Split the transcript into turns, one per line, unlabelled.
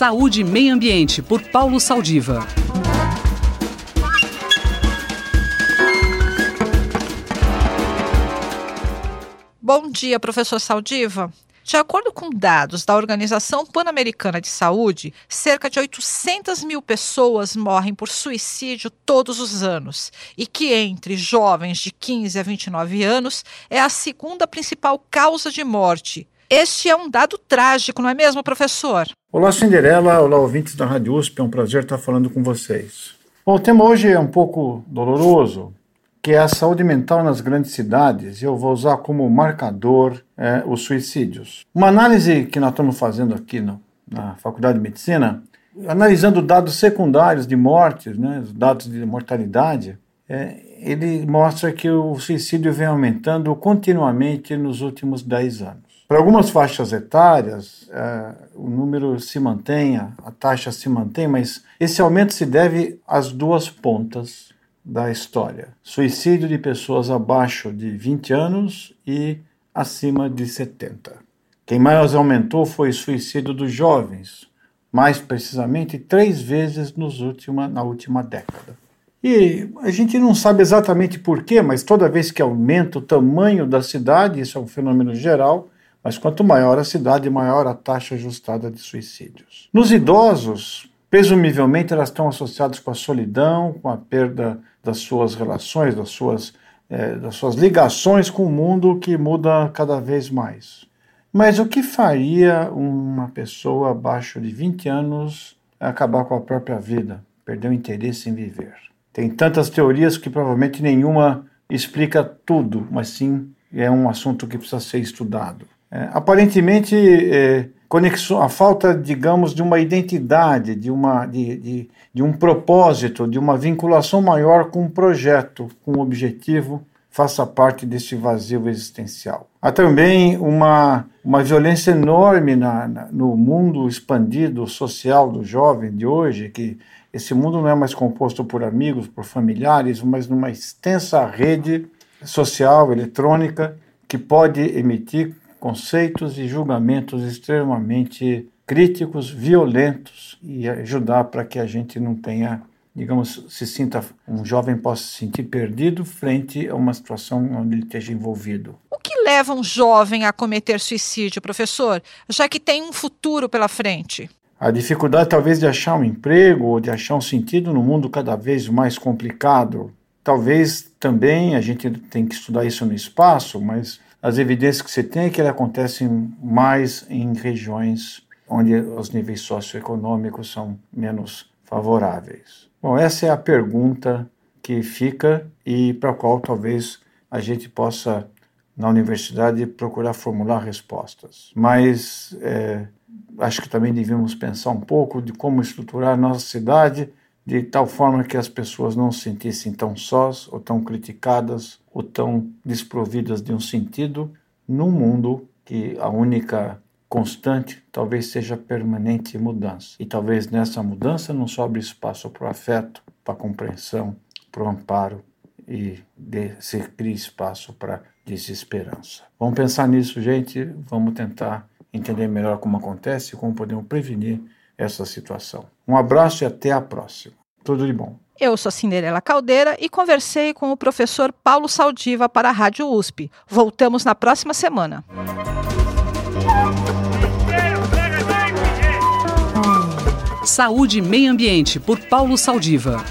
Saúde e Meio Ambiente, por Paulo Saldiva.
Bom dia, professor Saldiva. De acordo com dados da Organização Pan-Americana de Saúde, cerca de 800 mil pessoas morrem por suicídio todos os anos e que entre jovens de 15 a 29 anos é a segunda principal causa de morte. Este é um dado trágico, não é mesmo, professor?
Olá, Cinderela. Olá, ouvintes da Rádio USP. É um prazer estar falando com vocês. Bom, o tema hoje é um pouco doloroso, que é a saúde mental nas grandes cidades, e eu vou usar como marcador é, os suicídios. Uma análise que nós estamos fazendo aqui no, na Faculdade de Medicina, analisando dados secundários de mortes, né, os dados de mortalidade, é, ele mostra que o suicídio vem aumentando continuamente nos últimos 10 anos. Para algumas faixas etárias, é, o número se mantém, a taxa se mantém, mas esse aumento se deve às duas pontas da história: suicídio de pessoas abaixo de 20 anos e acima de 70. Quem mais aumentou foi o suicídio dos jovens, mais precisamente três vezes nos última, na última década. E a gente não sabe exatamente porquê, mas toda vez que aumenta o tamanho da cidade, isso é um fenômeno geral, mas quanto maior a cidade, maior a taxa ajustada de suicídios. Nos idosos, presumivelmente elas estão associadas com a solidão, com a perda das suas relações, das suas, é, das suas ligações com o mundo que muda cada vez mais. Mas o que faria uma pessoa abaixo de 20 anos acabar com a própria vida, perder o interesse em viver? Tem tantas teorias que provavelmente nenhuma explica tudo, mas sim é um assunto que precisa ser estudado. É, aparentemente, é, conexão, a falta, digamos, de uma identidade, de, uma, de, de, de um propósito, de uma vinculação maior com um projeto, com um objetivo, faça parte desse vazio existencial. Há também uma, uma violência enorme na, na, no mundo expandido social do jovem de hoje, que esse mundo não é mais composto por amigos, por familiares, mas numa extensa rede social, eletrônica, que pode emitir conceitos e julgamentos extremamente críticos, violentos e ajudar para que a gente não tenha, digamos, se sinta um jovem possa se sentir perdido frente a uma situação onde ele esteja envolvido.
O que leva um jovem a cometer suicídio, professor, já que tem um futuro pela frente?
A dificuldade talvez de achar um emprego ou de achar um sentido no mundo cada vez mais complicado. Talvez também a gente tem que estudar isso no espaço, mas as evidências que você tem é que ele acontece mais em regiões onde os níveis socioeconômicos são menos favoráveis. Bom, essa é a pergunta que fica e para a qual talvez a gente possa, na universidade, procurar formular respostas. Mas é, acho que também devemos pensar um pouco de como estruturar nossa cidade de tal forma que as pessoas não se sentissem tão sós ou tão criticadas ou tão desprovidas de um sentido num mundo que a única constante talvez seja permanente mudança. E talvez nessa mudança não sobre espaço para o afeto, para a compreensão, para o amparo e de, se crie espaço para desesperança. Vamos pensar nisso, gente. Vamos tentar entender melhor como acontece como podemos prevenir essa situação. Um abraço e até a próxima. Tudo de bom.
Eu sou Cinderela Caldeira e conversei com o professor Paulo Saldiva para a Rádio USP. Voltamos na próxima semana.
Saúde e Meio Ambiente, por Paulo Saldiva.